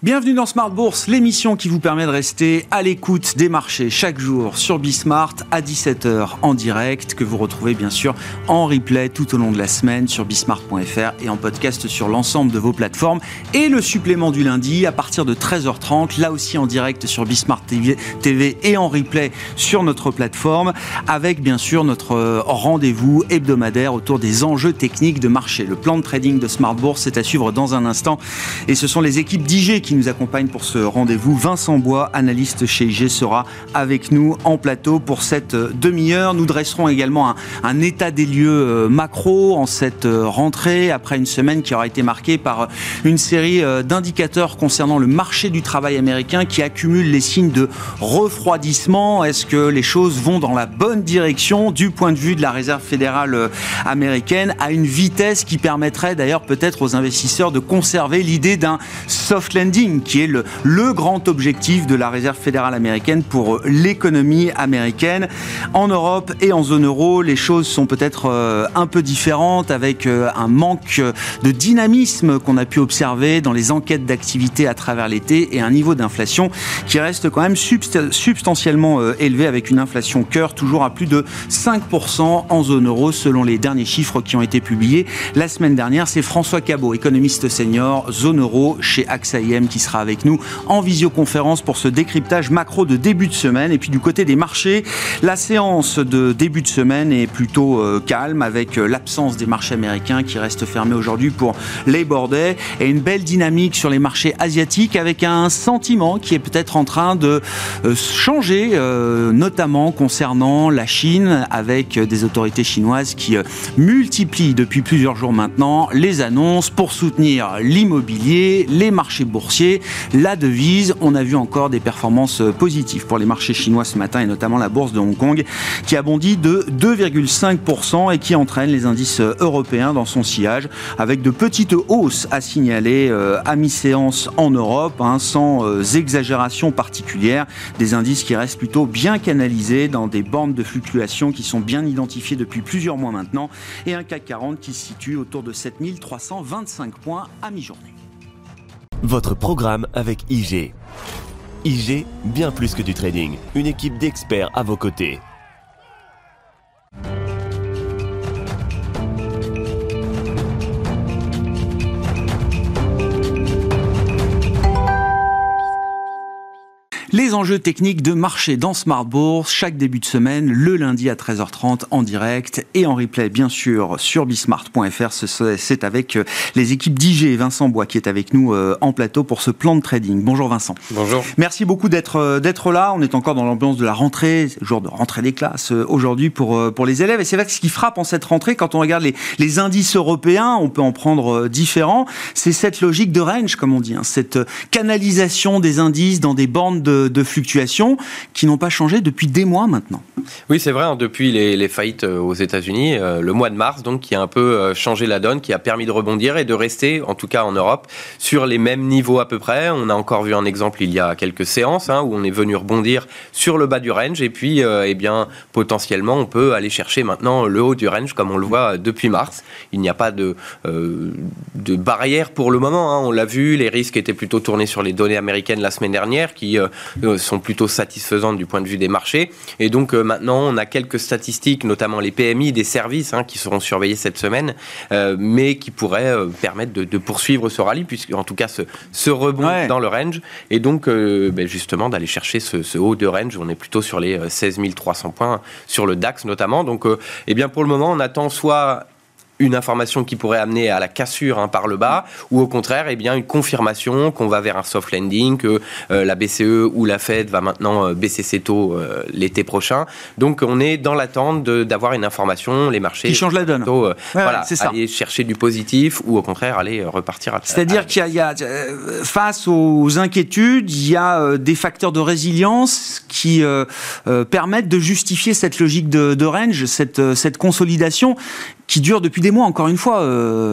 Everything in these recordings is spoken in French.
Bienvenue dans Smart Bourse, l'émission qui vous permet de rester à l'écoute des marchés chaque jour sur Bismart à 17h en direct, que vous retrouvez bien sûr en replay tout au long de la semaine sur bismart.fr et en podcast sur l'ensemble de vos plateformes. Et le supplément du lundi à partir de 13h30, là aussi en direct sur Bismart TV et en replay sur notre plateforme, avec bien sûr notre rendez-vous hebdomadaire autour des enjeux techniques de marché. Le plan de trading de Smart Bourse est à suivre dans un instant et ce sont les équipes d'IG qui nous accompagne pour ce rendez-vous. Vincent Bois, analyste chez IG, sera avec nous en plateau pour cette euh, demi-heure. Nous dresserons également un, état des lieux euh, macro en cette euh, rentrée, après une semaine qui aura été marquée par une série d'indicateurs concernant le marché du travail américain qui accumule les signes de refroidissement. Est-ce que les choses vont dans la bonne direction du point de vue de la Réserve fédérale américaine à une vitesse qui permettrait d'ailleurs peut-être aux investisseurs de conserver l'idée d'un soft landing? Qui est le, grand objectif de la Réserve fédérale américaine pour euh, l'économie américaine. En Europe et en zone euro, les choses sont peut-être euh, un peu différentes avec euh, un manque de dynamisme qu'on a pu observer dans les enquêtes d'activité à travers l'été et un niveau d'inflation qui reste quand même substantiellement élevé avec une inflation cœur toujours à plus de 5% en zone euro selon les derniers chiffres qui ont été publiés la semaine dernière. C'est François Cabot, économiste senior zone euro chez AXA IM qui sera avec nous en visioconférence pour ce décryptage macro de début de semaine. Et puis du côté des marchés, la séance de début de semaine est plutôt euh, calme avec euh, l'absence des marchés américains qui restent fermés aujourd'hui pour Labor Day et une belle dynamique sur les marchés asiatiques avec un sentiment qui est peut-être en train de euh, changer, notamment concernant la Chine avec des autorités chinoises qui multiplient depuis plusieurs jours maintenant les annonces pour soutenir l'immobilier, les marchés boursiers la devise, on a vu encore des performances positives pour les marchés chinois ce matin et notamment la bourse de Hong Kong qui a bondi de 2,5% et qui entraîne les indices européens dans son sillage avec de petites hausses à signaler euh, à mi-séance en Europe hein, sans euh, exagération particulière. Des indices qui restent plutôt bien canalisés dans des bandes de fluctuation qui sont bien identifiées depuis plusieurs mois maintenant et un CAC 40 qui se situe autour de 7325 points à mi-journée. Votre programme avec IG. IG, bien plus que du trading, une équipe d'experts à vos côtés. Les enjeux techniques de marché dans Smart Bourse, chaque début de semaine, le lundi à 13h30 en direct et en replay, bien sûr, sur bismart.fr. C'est avec euh, les équipes d'IG Vincent Bois qui est avec nous euh, en plateau pour ce plan de trading. Bonjour Vincent. Bonjour. Merci beaucoup d'être euh, d'être là. On est encore dans l'ambiance de la rentrée, jour de rentrée des classes aujourd'hui pour, pour les élèves. Et c'est vrai que ce qui frappe en cette rentrée, quand on regarde les, les indices européens, on peut en prendre différents, c'est cette logique de range, comme on dit, hein, cette canalisation des indices dans des bandes de de, fluctuations qui n'ont pas changé depuis des mois maintenant. Oui, c'est vrai, hein, depuis les, faillites euh, aux États-Unis, euh, le mois de mars, donc, qui a un peu euh, changé la donne, qui a permis de rebondir et de rester, en tout cas en Europe, sur les mêmes niveaux à peu près. On a encore vu un exemple il y a quelques séances hein, où on est venu rebondir sur le bas du range et puis, eh bien, potentiellement, on peut aller chercher maintenant le haut du range comme on le voit depuis mars. Il n'y a pas de, de barrière pour le moment. Hein. On l'a vu, les risques étaient plutôt tournés sur les données américaines la semaine dernière qui euh, sont plutôt satisfaisantes du point de vue des marchés. Et donc euh, maintenant, on a quelques statistiques, notamment les PMI des services, hein, qui seront surveillés cette semaine, euh, mais qui pourraient permettre de, poursuivre ce rallye, puisque en tout cas ce, ce rebond dans le range, et donc ben, justement d'aller chercher ce, haut de range. On est plutôt sur les 16 300 points sur le DAX notamment. Donc, eh bien pour le moment, on attend soit une information qui pourrait amener à la cassure hein, par le bas, ou au contraire, eh bien, une confirmation qu'on va vers un soft landing, que euh, la BCE ou la Fed va maintenant euh, baisser ses taux euh, l'été prochain. Donc, on est dans l'attente d'avoir une information, les marchés qui change la donne. voilà, aller chercher du positif ou au contraire aller repartir à. C'est-à-dire qu'il y, a, face aux inquiétudes, il y a des facteurs de résilience qui permettent de justifier cette logique de, de range, cette, cette consolidation qui dure depuis des mois, encore une fois,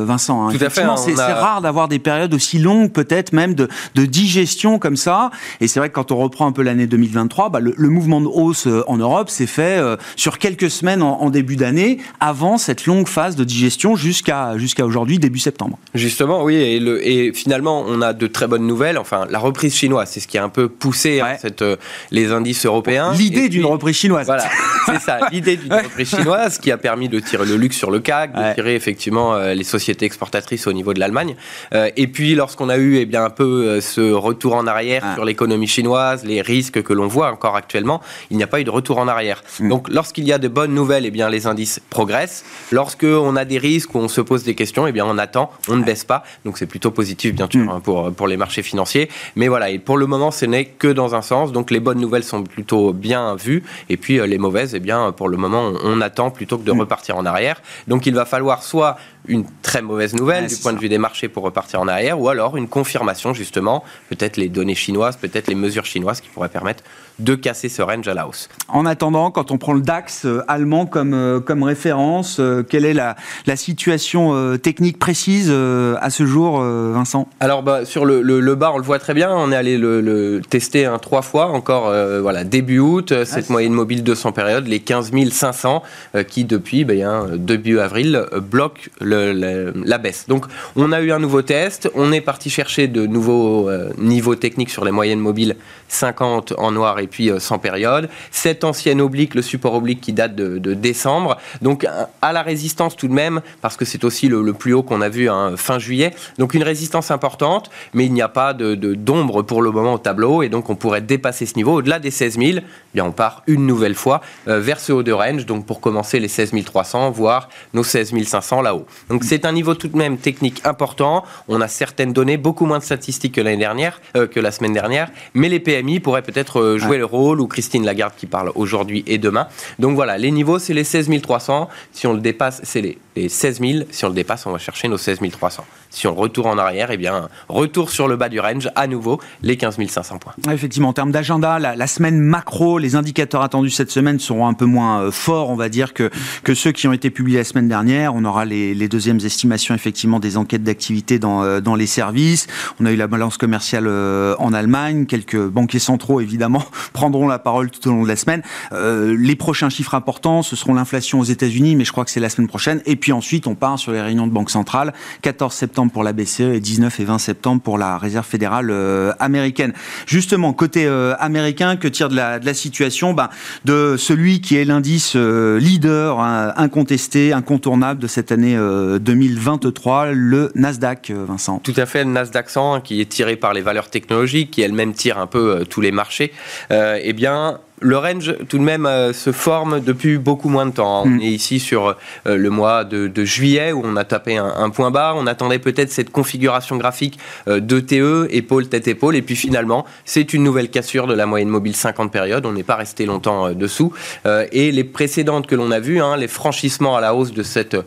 Vincent. Hein. Tout à fait. Hein, c'est rare d'avoir des périodes aussi longues, peut-être même de, digestion comme ça. Et c'est vrai que quand on reprend un peu l'année 2023, bah, le, mouvement de hausse en Europe s'est fait sur quelques semaines en, début d'année, avant cette longue phase de digestion jusqu'à jusqu'à aujourd'hui, début septembre. Justement, oui. Et, le, et finalement, on a de très bonnes nouvelles. Enfin, la reprise chinoise, c'est ce qui a un peu poussé hein, cette, les indices européens. L'idée d'une reprise chinoise. Voilà, c'est ça, l'idée d'une reprise chinoise qui a permis de tirer le luxe sur le CAC, de tirer effectivement euh, les sociétés exportatrices au niveau de l'Allemagne. Euh, et puis lorsqu'on a eu eh bien, un peu euh, ce retour en arrière sur l'économie chinoise, les risques que l'on voit encore actuellement, il n'y a pas eu de retour en arrière. Mm. Donc lorsqu'il y a de bonnes nouvelles, eh bien, les indices progressent. Lorsqu'on a des risques où on se pose des questions, eh bien, on attend, on ne baisse pas. Donc c'est plutôt positif bien sûr mm. hein, pour, pour les marchés financiers. Mais voilà, et pour le moment, ce n'est que dans un sens. Donc les bonnes nouvelles sont plutôt bien vues. Et puis les mauvaises, eh bien, pour le moment, on, attend plutôt que de mm. repartir en arrière. Donc il va falloir soit une très mauvaise nouvelle du point de vue des marchés pour repartir en arrière, ou alors une confirmation justement, peut-être les données chinoises, peut-être les mesures chinoises qui pourraient permettre de casser ce range à la hausse. En attendant, quand on prend le DAX euh, allemand comme, euh, comme référence, euh, quelle est la, la situation technique précise à ce jour, Vincent? Alors bah, sur le, le, bas, on le voit très bien, on est allé le, tester trois fois, encore voilà, début août, cette moyenne mobile 200 périodes, les 15 500 qui depuis ben, début avril bloquent le, la baisse. Donc on a eu un nouveau test, on est parti chercher de nouveaux niveaux techniques sur les moyennes mobiles 50 en noir et puis sans période. Cette ancienne oblique, le support oblique qui date de, décembre. Donc à la résistance tout de même, parce que c'est aussi le, plus haut qu'on a vu hein, fin juillet. Donc une résistance importante, mais il n'y a pas de, d'ombre pour le moment au tableau. Et donc on pourrait dépasser ce niveau. Au-delà des 16 000, eh on part une nouvelle fois euh, vers ce haut de range. Donc pour commencer les 16 300, voire nos 16 500 là-haut. Donc c'est un niveau tout de même technique important. On a certaines données, beaucoup moins de statistiques que l'année dernière, euh, que la semaine dernière. Mais les PMI pourraient peut-être euh, jouer le rôle, ou Christine Lagarde qui parle aujourd'hui et demain. Donc voilà, les niveaux, c'est les 16 300. Si on le dépasse, c'est les, les 16 000. Si on le dépasse, on va chercher nos 16 300. Si on retourne en arrière, eh bien, retour sur le bas du range, à nouveau, les 15 500 points. Effectivement, en termes d'agenda, la, semaine macro, les indicateurs attendus cette semaine seront un peu moins euh, forts, on va dire, que, que ceux qui ont été publiés la semaine dernière. On aura les, les deuxièmes estimations, effectivement, des enquêtes d'activité dans, euh, dans les services. On a eu la balance commerciale euh, en Allemagne. Quelques banquiers centraux, évidemment, prendront la parole tout au long de la semaine. les prochains chiffres importants, ce seront l'inflation aux États-Unis, mais je crois que c'est la semaine prochaine. Et puis ensuite, on part sur les réunions de Banque centrale. 14 septembre pour la BCE et 19 et 20 septembre pour la Réserve fédérale euh, américaine. Justement, côté euh, américain, que tire de la, situation? Ben, De celui qui est l'indice euh, leader hein, incontesté, incontournable de cette année 2023, le Nasdaq, Vincent. Tout à fait, le Nasdaq 100 qui est tiré par les valeurs technologiques, qui elle-même tire un peu tous les marchés. eh bien, le range, tout de même, euh, se forme depuis beaucoup moins de temps. On mm. est ici sur euh, le mois de, juillet où on a tapé un, point bas. On attendait peut-être cette configuration graphique euh, de TE, épaule, tête, épaule. Et puis finalement, c'est une nouvelle cassure de la moyenne mobile 50 périodes. On n'est pas resté longtemps dessous. et les précédentes que l'on a vues, hein, les franchissements à la hausse de cette,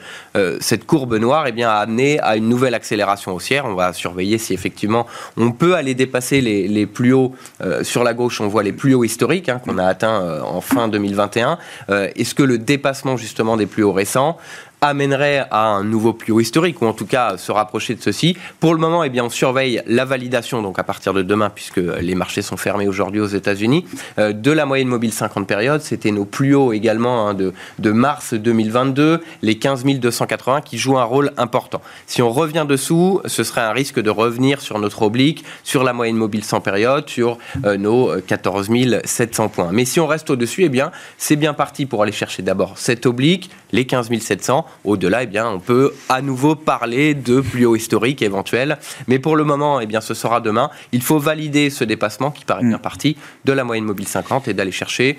cette courbe noire, eh bien, a amené à une nouvelle accélération haussière. On va surveiller si effectivement on peut aller dépasser les, plus hauts. sur la gauche, on voit les plus hauts historiques hein, qu'on a atteint euh, en fin 2021. Euh, est-ce que le dépassement justement des plus hauts récents amènerait à un nouveau plus haut historique, ou en tout cas se rapprocher de ceci. Pour le moment, eh bien, on surveille la validation, donc à partir de demain, puisque les marchés sont fermés aujourd'hui aux États-Unis, euh, de la moyenne mobile 50 périodes. C'était nos plus hauts également hein, de, de mars 2022, les 15 280 qui jouent un rôle important. Si on revient dessous, ce serait un risque de revenir sur notre oblique, sur la moyenne mobile 100 périodes, sur euh, nos 14 700 points. Mais si on reste au-dessus, eh bien, c'est bien parti pour aller chercher d'abord cette oblique, les 15 700, au-delà, eh bien, on peut à nouveau parler de plus haut historique éventuel. Mais pour le moment, eh bien, ce sera demain. Il faut valider ce dépassement qui paraît bien mm. parti de la moyenne mobile 50 et d'aller chercher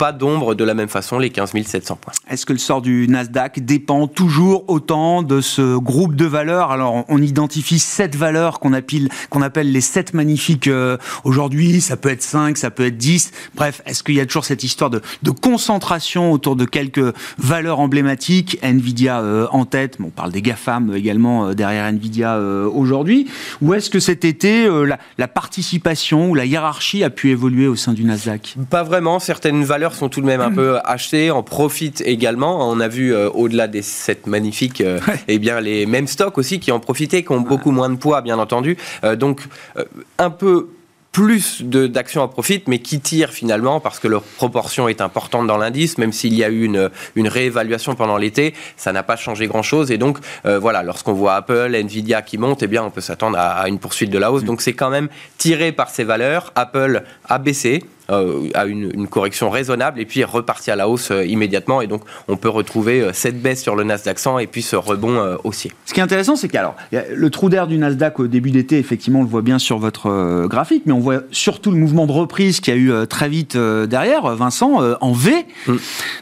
pas d'ombre de la même façon les 15 700 points. Est-ce que le sort du Nasdaq dépend toujours autant de ce groupe de valeurs? Alors, on identifie sept valeurs qu'on appelle, qu'on appelle les sept magnifiques euh, aujourd'hui. Ça peut être 5, ça peut être 10. Bref, est-ce qu'il y a toujours cette histoire de, de concentration autour de quelques valeurs emblématiques? Nvidia euh, en tête, on parle des GAFAM également euh, derrière Nvidia aujourd'hui. Ou est-ce que cet été, la, la participation ou la hiérarchie a pu évoluer au sein du Nasdaq? Pas vraiment. Certaines valeurs sont tout de même un peu achetés, en profitent également. On a vu au-delà de cette magnifique, eh bien les mêmes stocks aussi qui en profitaient, qui ont beaucoup moins de poids, bien entendu. donc un peu plus d'actions à profit, mais qui tirent finalement parce que leur proportion est importante dans l'indice, même s'il y a eu une, une réévaluation pendant l'été, ça n'a pas changé grand-chose. Et donc, euh, voilà, lorsqu'on voit Apple, Nvidia qui montent, eh bien, on peut s'attendre à, à, une poursuite de la hausse. Mm. Donc, c'est quand même tiré par ces valeurs. Apple a baissé, euh, à une, correction raisonnable et puis est reparti à la hausse euh, immédiatement. Et donc, on peut retrouver euh, cette baisse sur le Nasdaq 100 et puis ce rebond haussier. Ce qui est intéressant, c'est qu'alors, le trou d'air du Nasdaq au début d'été, effectivement, on le voit bien sur votre graphique, mais on voit surtout le mouvement de reprise qui a eu très vite derrière, Vincent, en V. Mm.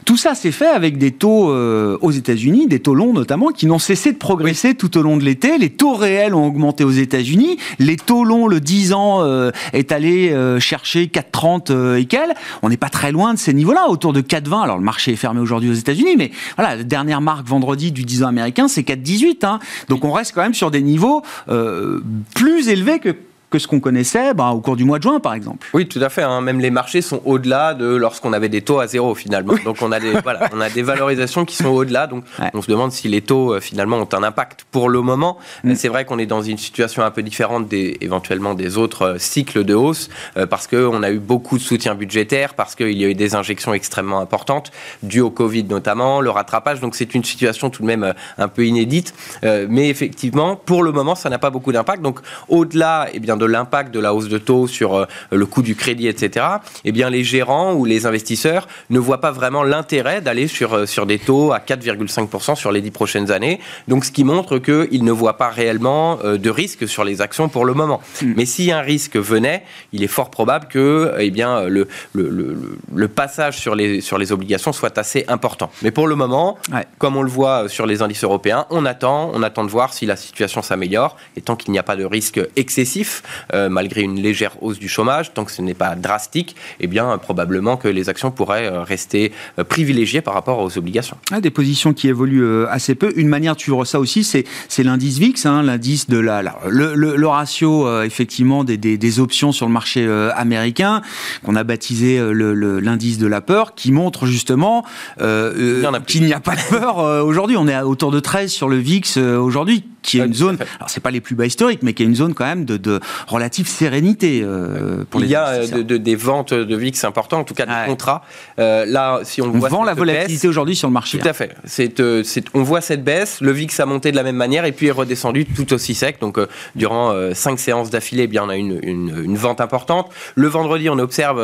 Tout ça s'est fait avec des taux aux États-Unis, des taux longs notamment, qui n'ont cessé de progresser tout au long de l'été. Les taux réels ont augmenté aux États-Unis. Les taux longs, le 10 ans, est allé chercher 4,30 euh, on n'est pas très loin de ces niveaux-là, autour de 4,20. Alors le marché est fermé aujourd'hui aux États-Unis, mais voilà, la dernière marque vendredi du 10 ans américain, c'est 4,18. Hein. Donc on reste quand même sur des niveaux euh, plus élevés que que ce qu'on connaissait bah, au cours du mois de juin, par exemple. Oui, tout à fait. Hein. Même les marchés sont au-delà de lorsqu'on avait des taux à zéro, finalement. Donc, on a, des, voilà, on a des valorisations qui sont au-delà. Donc, on se demande si les taux, euh, finalement, ont un impact pour le moment. Mm. C'est vrai qu'on est dans une situation un peu différente des, éventuellement des autres euh, cycles de hausse, euh, parce qu'on a eu beaucoup de soutien budgétaire, parce qu'il y a eu des injections extrêmement importantes, dues au Covid notamment, le rattrapage. Donc, c'est une situation tout de même un peu inédite. mais effectivement, pour le moment, ça n'a pas beaucoup d'impact. Donc, au-delà, eh bien, de l'impact de la hausse de taux sur euh, le coût du crédit, etc., eh bien, les gérants ou les investisseurs ne voient pas vraiment l'intérêt d'aller sur, euh, sur des taux à 4,5% sur les dix prochaines années. Donc, ce qui montre qu'ils ne voient pas réellement euh, de risque sur les actions pour le moment. Hmm. Mais si un risque venait, il est fort probable que eh bien, le, le, le, passage sur les, sur les obligations soit assez important. Mais pour le moment, comme on le voit sur les indices européens, on attend, on attend de voir si la situation s'améliore. Et tant qu'il n'y a pas de risque excessif, euh, malgré une légère hausse du chômage, tant que ce n'est pas drastique, eh bien, probablement que les actions pourraient euh, rester euh, privilégiées par rapport aux obligations. Ah, des positions qui évoluent assez peu. Une manière de suivre ça aussi, c'est, l'indice VIX, hein, l'indice de la, le, ratio effectivement des, des, options sur le marché américain, qu'on a baptisé l'indice de la peur, qui montre justement qu'il n'y a pas de peur aujourd'hui. On est à autour de 13 sur le VIX aujourd'hui qui est une zone, alors c'est pas les plus bas historiques, mais qui est une zone quand même de, de relative sérénité euh, pour Il les y a euh, de, des ventes de VIX importantes, en tout cas des contrats. Euh, là, si on, on voit vend la volatilité aujourd'hui sur le marché. Tout à fait. C'est, euh, on voit cette baisse, le VIX a monté de la même manière et puis est redescendu tout aussi sec. Donc euh, durant cinq séances d'affilée, eh bien on a une, une, une, vente importante. Le vendredi, on observe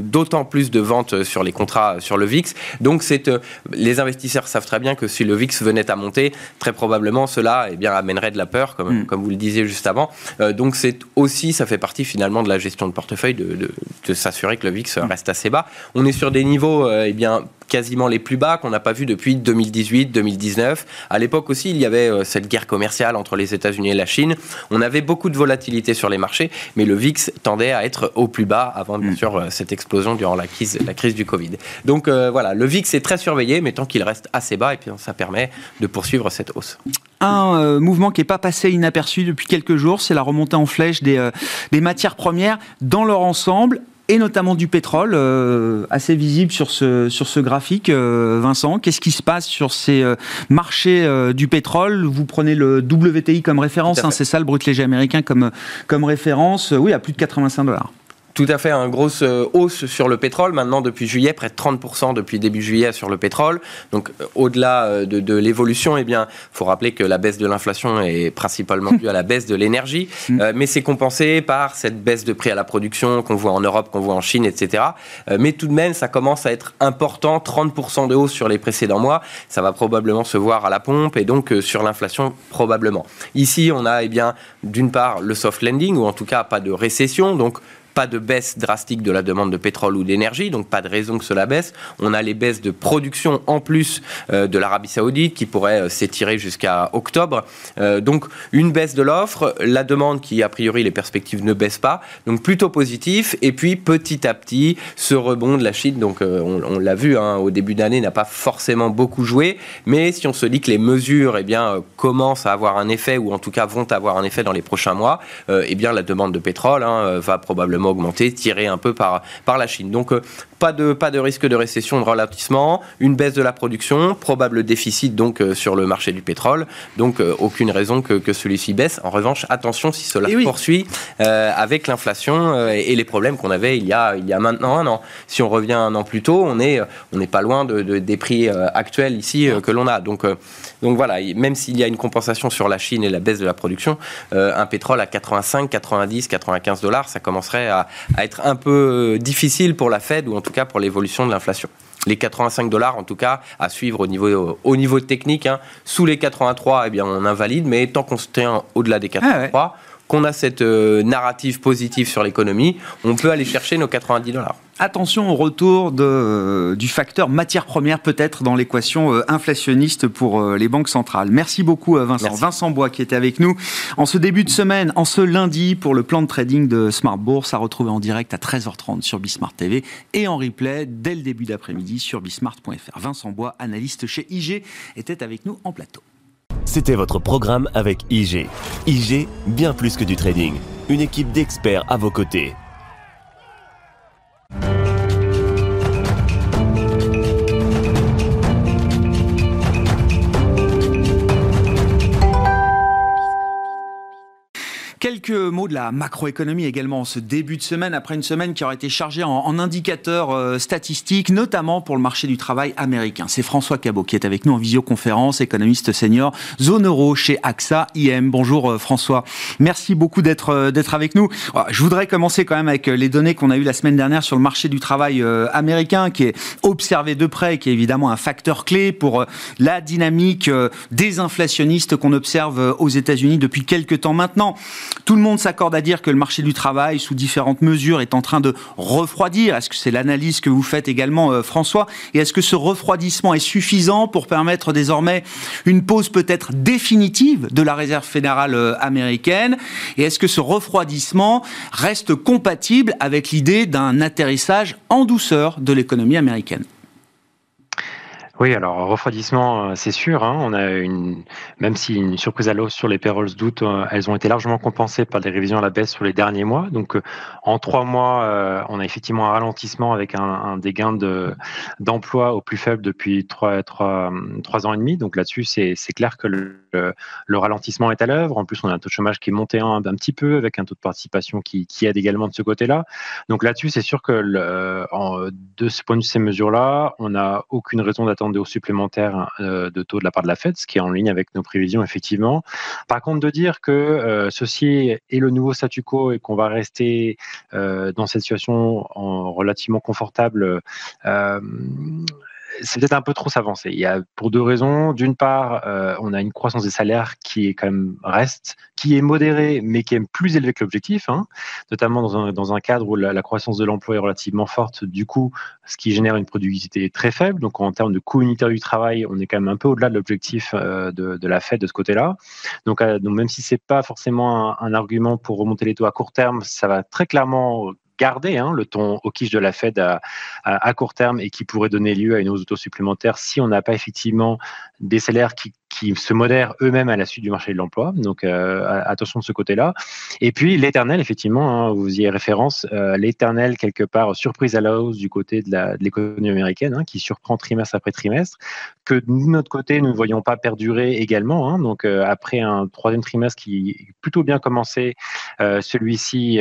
d'autant plus de ventes sur les contrats sur le VIX. Donc c'est les investisseurs savent très bien que si le VIX venait à monter, très probablement cela, eh bien amènerait de la peur, comme, mm. comme vous le disiez juste avant. Euh, donc c'est aussi, ça fait partie finalement de la gestion de portefeuille, de, de, s'assurer que le VIX mm. reste assez bas. On est sur des niveaux euh, eh bien, quasiment les plus bas qu'on n'a pas vu depuis 2018-2019. À l'époque aussi, il y avait euh, cette guerre commerciale entre les États-Unis et la Chine. On avait beaucoup de volatilité sur les marchés, mais le VIX tendait à être au plus bas avant, bien mm. sûr, euh, cette explosion durant la crise, la crise du Covid. Donc euh, voilà, le VIX est très surveillé, mais tant qu'il reste assez bas, et puis ça permet de poursuivre cette hausse. Un mouvement qui n'est pas passé inaperçu depuis quelques jours, c'est la remontée en flèche des, des matières premières dans leur ensemble et notamment du pétrole, euh, assez visible sur ce, sur ce graphique. Euh, Vincent, qu'est-ce qui se passe sur ces euh, marchés du pétrole? Vous prenez le WTI comme référence, hein, c'est ça le brut léger américain comme, comme référence, oui, à plus de 85 dollars. Tout à fait, une grosse euh, hausse sur le pétrole. Maintenant, depuis juillet, près de 30% depuis début juillet sur le pétrole. Donc, euh, au-delà euh, de, l'évolution, eh bien, faut rappeler que la baisse de l'inflation est principalement due à la baisse de l'énergie, mm. mais c'est compensé par cette baisse de prix à la production qu'on voit en Europe, qu'on voit en Chine, etc. mais tout de même, ça commence à être important. 30% de hausse sur les précédents mois, ça va probablement se voir à la pompe et donc sur l'inflation probablement. Ici, on a, eh bien, d'une part, le soft landing ou en tout cas pas de récession, donc pas de baisse drastique de la demande de pétrole ou d'énergie, donc pas de raison que cela baisse. On a les baisses de production en plus euh, de l'Arabie Saoudite qui pourraient euh, s'étirer jusqu'à octobre. Euh, donc une baisse de l'offre, la demande qui a priori les perspectives ne baissent pas, donc plutôt positif. Et puis petit à petit ce rebond de la Chine, donc on, l'a vu hein, au début d'année n'a pas forcément beaucoup joué, mais si on se dit que les mesures eh bien commencent à avoir un effet ou en tout cas vont avoir un effet dans les prochains mois, eh bien la demande de pétrole hein, va probablement également augmenter, tiré un peu par, par la Chine. Donc pas de, pas de risque de récession, de ralentissement, une baisse de la production, probable déficit donc sur le marché du pétrole, donc aucune raison que, que celui-ci baisse. En revanche, attention si cela poursuit avec l'inflation et, les problèmes qu'on avait il y, a, il y a maintenant un an. Si on revient un an plus tôt, on n'est on pas loin de, des prix actuels ici que l'on a. Donc, donc voilà, même s'il y a une compensation sur la Chine et la baisse de la production, euh, un pétrole à 85, 90, 95 dollars, ça commencerait à, être un peu euh, difficile pour la Fed ou en tout cas pour l'évolution de l'inflation les 85 dollars en tout cas à suivre au niveau, au niveau technique. Hein. Sous les 83, eh bien, on invalide, mais tant qu'on se tient au-delà des 83, ah qu'on a cette euh, narrative positive sur l'économie, on peut aller chercher nos 90 dollars. Attention au retour de, euh, du facteur matière première peut-être dans l'équation euh, inflationniste pour euh, les banques centrales. Merci beaucoup Vincent. Vincent Bois qui était avec nous en ce début de semaine, en ce lundi pour le plan de trading de Smart Bourse à retrouver en direct à 13h30 sur Bismart TV et en replay dès le début d'après-midi sur bismart.fr. Vincent Bois, analyste chez IG, était avec nous en plateau. C'était votre programme avec IG. IG, bien plus que du trading. Une équipe d'experts à vos côtés. Quelques mots de la macroéconomie également ce début de semaine, après une semaine qui aurait été chargée en, indicateurs euh, statistiques, notamment pour le marché du travail américain. C'est François Cabot qui est avec nous en visioconférence, économiste senior, zone euro chez AXA IM. Bonjour euh, François, merci beaucoup d'être euh, d'être avec nous. Je voudrais commencer quand même avec les données qu'on a eues la semaine dernière sur le marché du travail américain, qui est observé de près, qui est évidemment un facteur clé pour la dynamique désinflationniste qu'on observe aux États-Unis depuis quelques temps maintenant. Tout le monde s'accorde à dire que le marché du travail, sous différentes mesures, est en train de refroidir. Est-ce que c'est l'analyse que vous faites également, euh, François? Et est-ce que ce refroidissement est suffisant pour permettre désormais une pause peut-être définitive de la réserve fédérale euh, américaine? Et est-ce que ce refroidissement reste compatible avec l'idée d'un atterrissage en douceur de l'économie américaine? Oui, alors refroidissement, euh, c'est sûr. Hein, on a une, même si une surprise à l'hausse sur les payrolls d'août, euh, elles ont été largement compensées par des révisions à la baisse sur les derniers mois. Donc, euh, en trois mois, on a effectivement un ralentissement avec un, un de, d'emploi au plus faible depuis trois, trois, trois ans et demi. Donc là-dessus, c'est, clair que le, le, ralentissement est à l'œuvre. En plus, on a un taux de chômage qui est monté un, un petit peu avec un taux de participation qui, qui aide également de ce côté-là. Donc là-dessus, c'est sûr que de ce point de vue, ces mesures-là, on n'a aucune raison d'attendre de hauts supplémentaires euh, de taux de la part de la Fed, ce qui est en ligne avec nos prévisions, effectivement. Par contre, de dire que euh, ceci est le nouveau statu quo et qu'on va rester euh, dans cette situation en relativement confortable c'est peut-être un peu trop s'avancer. Il y a pour deux raisons. D'une part, euh, on a une croissance des salaires qui est quand même reste, qui est modérée, mais qui est plus élevée que l'objectif, hein, notamment dans un, dans un cadre où la, croissance de l'emploi est relativement forte. Du coup, ce qui génère une productivité très faible. Donc, en termes de coût unitaire du travail, on est quand même un peu au-delà de l'objectif euh, de, de, la Fed de ce côté-là. Donc, euh, donc, même si c'est pas forcément un, un argument pour remonter les taux à court terme, ça va très clairement garder hein, le ton au quiche de la Fed à, court terme et qui pourrait donner lieu à une hausse d'auto supplémentaire si on n'a pas effectivement des salaires qui qui se modèrent eux-mêmes à la suite du marché de l'emploi. Donc euh, attention de ce côté-là. Et puis l'éternel, effectivement, hein, vous y avez référence, euh, l'éternel quelque part surprise à la hausse du côté de l'économie américaine, hein, qui surprend trimestre après trimestre, que de notre côté, nous ne voyons pas perdurer également. Hein. donc euh, après un troisième trimestre qui est plutôt bien commencé, celui-ci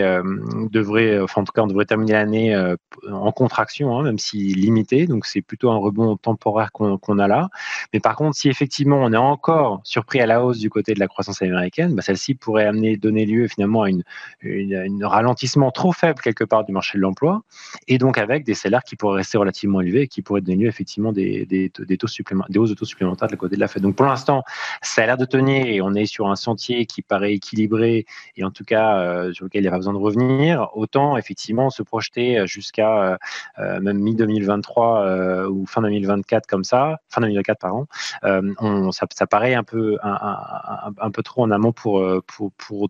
devrait, enfin en tout cas, on devrait terminer l'année en contraction, même si limité. Donc c'est plutôt un rebond temporaire qu'on a là. Mais par contre, si effectivement on est encore surpris à la hausse du côté de la croissance américaine, bah, celle-ci pourrait amener, donner lieu finalement à un ralentissement trop faible quelque part du marché de l'emploi, et donc avec des salaires qui pourraient rester relativement élevés et qui pourraient donner lieu effectivement des, des, taux des hausses de taux supplémentaires de la côté de la Fed. Donc pour l'instant, ça a l'air de tenir et on est sur un sentier qui paraît équilibré et en tout cas euh, sur lequel il n'y a pas besoin de revenir. Autant effectivement se projeter jusqu'à euh, euh, même mi-2023 ou fin 2024 comme ça, fin 2024 pardon, on, ça ça, paraît un peu, un, peu trop en amont pour, euh, pour, pour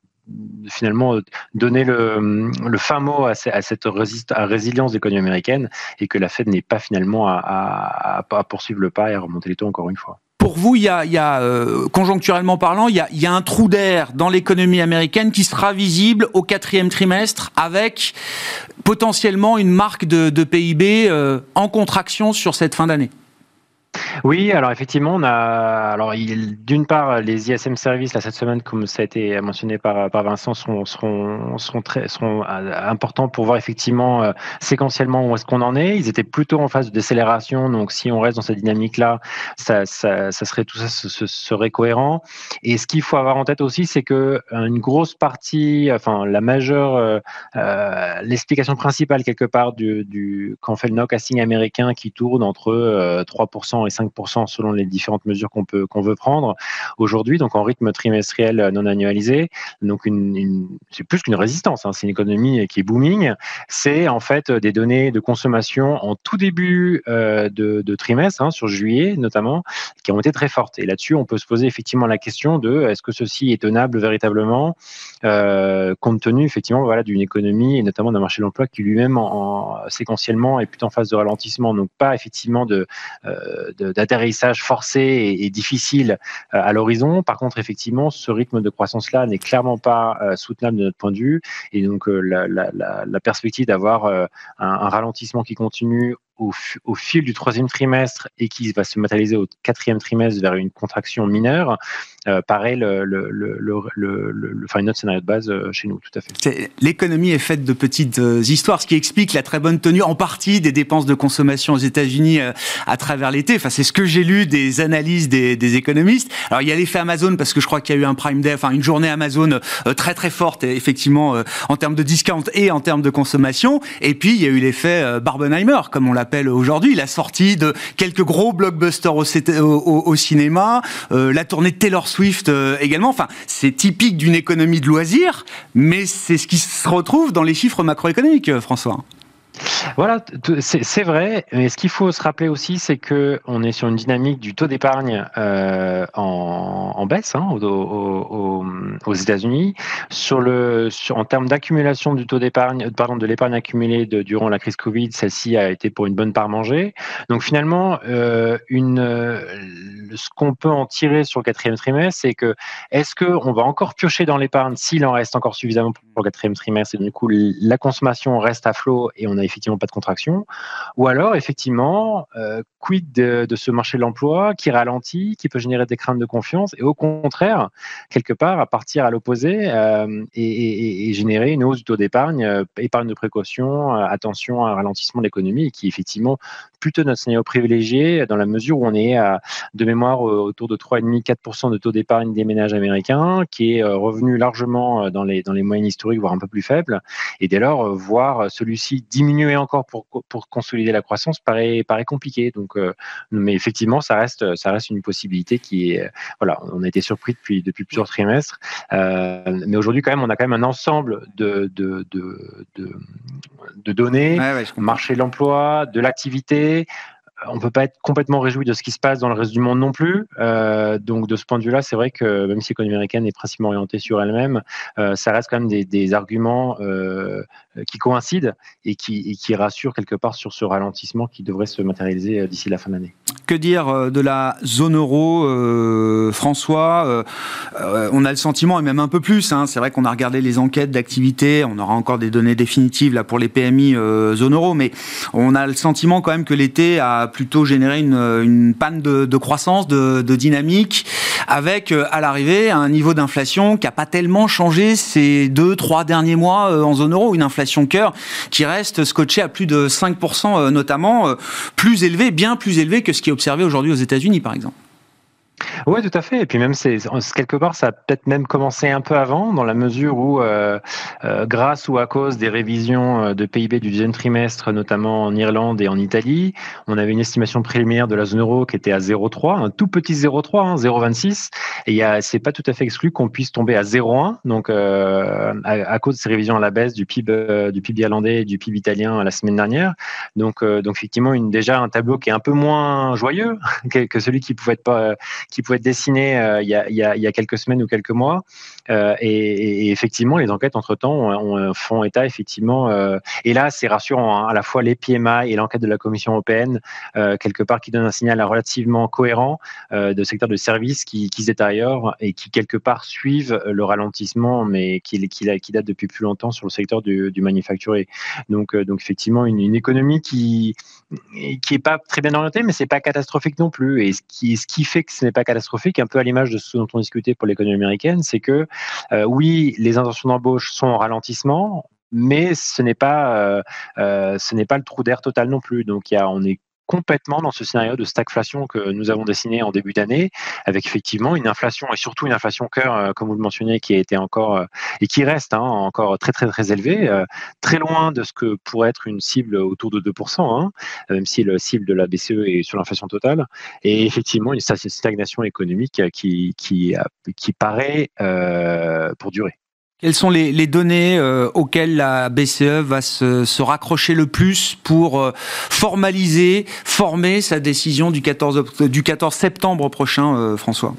finalement donner le, le, fin mot à, cette résilience de l'économie américaine et que la Fed n'est pas finalement à, à, poursuivre le pas et à remonter les taux encore une fois. pour vous, il y a, conjoncturellement parlant, il y a, il y a un trou d'air dans l'économie américaine qui sera visible au quatrième trimestre avec potentiellement une marque de PIB en contraction sur cette fin d'année. Oui, alors effectivement, on a alors d'une part les ISM services là cette semaine, comme ça a été mentionné par, par Vincent, seront seront seront très seront euh, importants pour voir effectivement euh, séquentiellement où est-ce qu'on en est. Ils étaient plutôt en phase de décélération, donc si on reste dans cette dynamique là, ça, ça, ça serait tout ça serait cohérent. Et ce qu'il faut avoir en tête aussi, c'est que euh, une grosse partie, enfin la majeure, l'explication principale quelque part du, quand on fait le knock-casting américain qui tourne entre 3% et 5% selon les différentes mesures qu'on peut qu'on veut prendre aujourd'hui, donc en rythme trimestriel non annualisé. Donc c'est plus qu'une résistance, hein, c'est une économie qui est booming. C'est en fait des données de consommation en tout début euh, de, trimestre, hein, sur juillet notamment, qui ont été très fortes. Et là-dessus, on peut se poser effectivement la question de est-ce que ceci est tenable véritablement, euh, compte tenu effectivement voilà d'une économie et notamment d'un marché de l'emploi qui lui-même en, séquentiellement est plutôt en phase de ralentissement. Donc pas effectivement de, euh, d'atterrissage forcé et, difficile euh, à l'horizon. Par contre, effectivement, ce rythme de croissance-là n'est clairement pas euh, soutenable de notre point de vue. Et donc, euh, la, perspective d'avoir un, un, ralentissement qui continue au, fil du troisième trimestre et qui va se matérialiser au quatrième trimestre vers une contraction mineure, euh, paraît le, le, le, enfin une autre scénario de base euh, chez nous, tout à fait. L'économie est faite de petites euh, histoires, ce qui explique la très bonne tenue en partie des dépenses de consommation aux États-Unis à travers l'été. Enfin, c'est ce que j'ai lu des analyses des, des, économistes. Alors, il y a l'effet Amazon parce que je crois qu'il y a eu un Prime Day, enfin une journée Amazon très très forte, effectivement, en termes de discount et en termes de consommation. Et puis, il y a eu l'effet Barbenheimer, comme on l'a aujourd'hui, la sortie de quelques gros blockbusters au, cinéma, euh, la tournée de Taylor Swift euh, également. Enfin, c'est typique d'une économie de loisirs, mais c'est ce qui se retrouve dans les chiffres macroéconomiques, euh, François. Voilà, c'est vrai. Mais ce qu'il faut se rappeler aussi, c'est que on est sur une dynamique du taux d'épargne euh, en, baisse hein, aux, États-Unis. En termes d'accumulation du taux d'épargne, pardon, de l'épargne accumulée durant la crise Covid, celle-ci a été pour une bonne part mangée. Donc finalement, euh, ce qu'on peut en tirer sur le quatrième trimestre, c'est que est-ce qu'on va encore piocher dans l'épargne s'il en reste encore suffisamment pour le quatrième trimestre et du coup la consommation reste à flot et on a effectivement pas de contraction, ou alors effectivement, euh, de, ce marché de l'emploi qui ralentit, qui peut générer des craintes de confiance, et au contraire, quelque part, à partir à l'opposé euh, et, générer une hausse du taux d'épargne, euh, épargne de précaution, attention à un ralentissement de l'économie, qui est effectivement plutôt notre scénario privilégié dans la mesure où on est de mémoire autour de 3,5-4% de taux d'épargne des ménages américains, qui est revenu largement dans les, dans les moyennes historiques, voire un peu plus faible, et dès lors, voir celui-ci diminuer encore pour, pour consolider la croissance paraît, paraît compliqué. Donc, euh, mais effectivement, ça reste, ça reste une possibilité qui est, voilà, on a été surpris depuis, depuis plusieurs trimestres. Euh, mais aujourd'hui, quand même, on a quand même un ensemble de, de, de, de, données, marché de l'emploi, de l'activité, on peut pas être complètement réjoui de ce qui se passe dans le reste du monde non plus. Euh, donc de ce point de vue-là, c'est vrai que même si l'économie américaine est principalement orientée sur elle-même, euh, ça reste quand même des, arguments euh, qui coïncident et qui, et qui rassurent quelque part sur ce ralentissement qui devrait se matérialiser d'ici la fin de l'année. Que dire de la zone euro, François On a le sentiment, et même un peu plus, hein, c'est vrai qu'on a regardé les enquêtes d'activité, on aura encore des données définitives là pour les PMI zone euro, mais on a le sentiment quand même que l'été a plutôt générer une, panne de, croissance, de, dynamique, avec euh, à l'arrivée un niveau d'inflation qui n'a pas tellement changé ces deux, trois derniers mois euh, en zone euro, une inflation cœur qui reste scotchée à plus de 5% euh, notamment, plus élevé, bien plus élevé que ce qui est observé aujourd'hui aux États-Unis par exemple. Oui, tout à fait. Et puis même, c'est quelque part, ça a peut-être même commencé un peu avant, dans la mesure où, euh, euh, grâce ou à cause des révisions euh, de PIB du deuxième trimestre, notamment en Irlande et en Italie, on avait une estimation préliminaire de la zone euro qui était à 0,3, un tout petit 0,3, hein, 0,26. Et c'est pas tout à fait exclu qu'on puisse tomber à 0,1, donc à, à, cause de ces révisions à la baisse du PIB, du PIB irlandais et du PIB italien la semaine dernière. Donc, donc effectivement, une, déjà un tableau qui est un peu moins joyeux que, celui qui pouvait être pas qui pouvaient être dessinées euh, il, y a, y a, quelques semaines ou quelques mois. Euh, et, effectivement, les enquêtes entre-temps font état, effectivement, euh, et là, c'est rassurant, hein, à la fois les PMI et l'enquête de la Commission européenne, quelque part, qui donne un signal relativement cohérent de secteur de services qui, qui se détériore et qui, quelque part, suivent le ralentissement, mais qui, qui, qui date depuis plus longtemps sur le secteur du, du manufacturé. Donc, donc effectivement, une, économie qui qui pas très bien orientée, mais c'est pas catastrophique non plus. Et ce qui, ce qui fait que ce n'est pas catastrophique, un peu à l'image de ce dont on discutait pour l'économie américaine, c'est que euh, oui, les intentions d'embauche sont en ralentissement, mais ce n'est pas euh, euh, ce n'est pas le trou d'air total non plus. Donc il y a, on est complètement dans ce scénario de stagflation que nous avons dessiné en début d'année, avec effectivement une inflation et surtout une inflation cœur, euh, comme vous le mentionnez, qui a été encore euh, et qui reste hein, encore très très très élevée, euh, très loin de ce que pourrait être une cible autour de 2%, hein, même si le cible de la BCE est sur l'inflation totale, et effectivement une stagnation économique qui qui qui paraît pour durer. Quelles sont les, données euh, auxquelles la BCE va se, raccrocher le plus pour euh, formaliser, former sa décision du 14, du 14 septembre prochain, euh, François?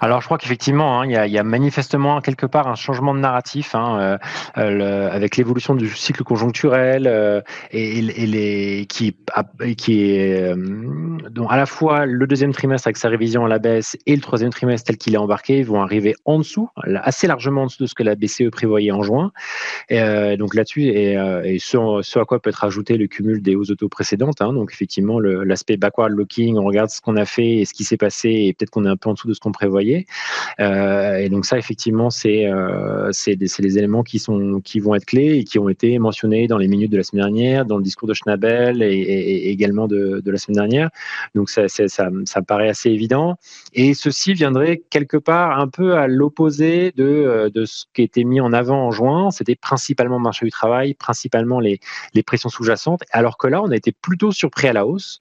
Alors, je crois qu'effectivement, hein, il, y, a, manifestement quelque part un changement de narratif hein, euh, avec l'évolution du cycle conjoncturel euh, et, qui, est euh, donc à la fois le deuxième trimestre avec sa révision à la baisse et le troisième trimestre tel qu'il est embarqué vont arriver en dessous, assez largement en dessous de ce que la BCE prévoyait en juin. Et, donc là-dessus, et, et ce, à quoi peut être ajouté le cumul des hausses auto précédentes. Hein, donc effectivement, l'aspect backward looking, on regarde ce qu'on a fait et ce qui s'est passé, et peut-être qu'on est un peu en dessous de ce qu'on prévoyait. Euh, et donc ça, effectivement, c'est euh, c'est des, éléments qui sont qui vont être clés et qui ont été mentionnés dans les minutes de la semaine dernière, dans le discours de Schnabel et, également de, de, la semaine dernière. Donc ça, ça, ça, me paraît assez évident. Et ceci viendrait quelque part un peu à l'opposé de, euh, de ce qui était mis en avant en juin. C'était principalement le marché du travail, principalement les, les pressions sous-jacentes, alors que là, on a été plutôt surpris à la hausse,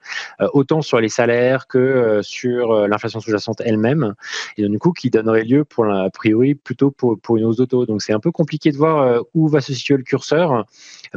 autant sur les salaires que sur l'inflation sous-jacente elle-même et donc, du coup, qui donnerait lieu, pour a priori, plutôt pour, pour une hausse d'auto. Donc, c'est un peu compliqué de voir euh, où va se situer le curseur,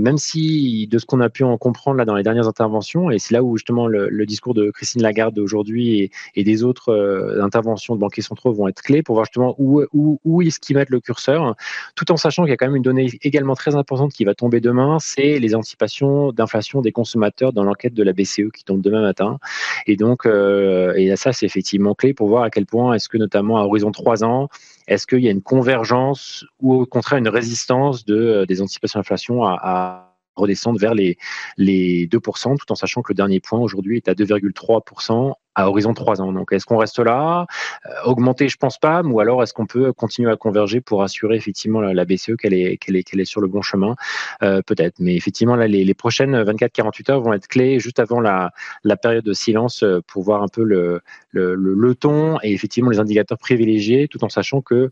même si, de ce qu'on a pu en comprendre là dans les dernières interventions, et c'est là où justement le, discours de Christine Lagarde aujourd'hui et, des autres euh, interventions de banquiers centraux vont être clés pour voir justement où, où, où est-ce qu'ils mettent le curseur, tout en sachant qu'il y a quand même une donnée également très importante qui va tomber demain, c'est les anticipations d'inflation des consommateurs dans l'enquête de la BCE qui tombe demain matin. Et donc, euh, et ça, c'est effectivement clé pour voir à quel point est-ce que notamment à horizon 3 ans Est-ce qu'il y a une convergence ou au contraire une résistance de, euh, des anticipations d'inflation à, à redescendre vers les, les 2%, tout en sachant que le dernier point aujourd'hui est à 2,3% à horizon 3 ans. Donc, est-ce qu'on reste là? Euh, Augmenter, je pense pas, ou alors est-ce qu'on peut continuer à converger pour assurer effectivement la, BCE qu'elle est, qu'elle est, qu'elle est sur le bon chemin? Euh, Peut-être. Mais effectivement, là, les, les prochaines 24-48 heures vont être clés juste avant la, la période de silence euh, pour voir un peu le, le, le, ton et effectivement les indicateurs privilégiés, tout en sachant que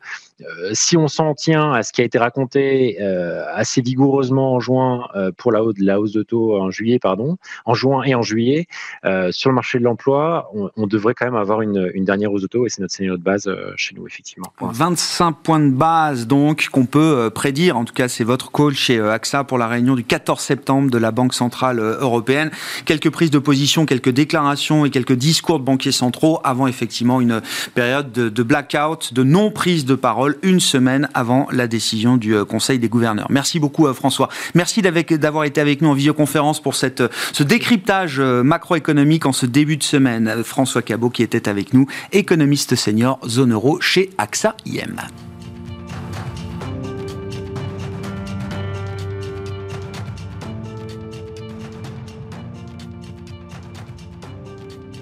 si on s'en tient à ce qui a été raconté assez vigoureusement en juin pour la hausse, la de taux en juillet, pardon, en juin et en juillet, sur le marché de l'emploi, on, devrait quand même avoir une, dernière hausse auto et c'est notre scénario de base euh, chez nous, effectivement. 25 points de base, donc, qu'on peut euh, prédire. En tout cas, c'est votre call chez euh, AXA pour la réunion du 14 septembre de la Banque Centrale Européenne. Quelques prises de position, quelques déclarations et quelques discours de banquiers centraux avant effectivement une période de, blackout, de non-prise de parole, une semaine avant la décision du Conseil des gouverneurs. Merci beaucoup, François. Merci d'avoir été avec nous en visioconférence pour cette, ce décryptage macroéconomique en ce début de semaine. François Cabot qui était avec nous, économiste senior zone euro chez AXA IM.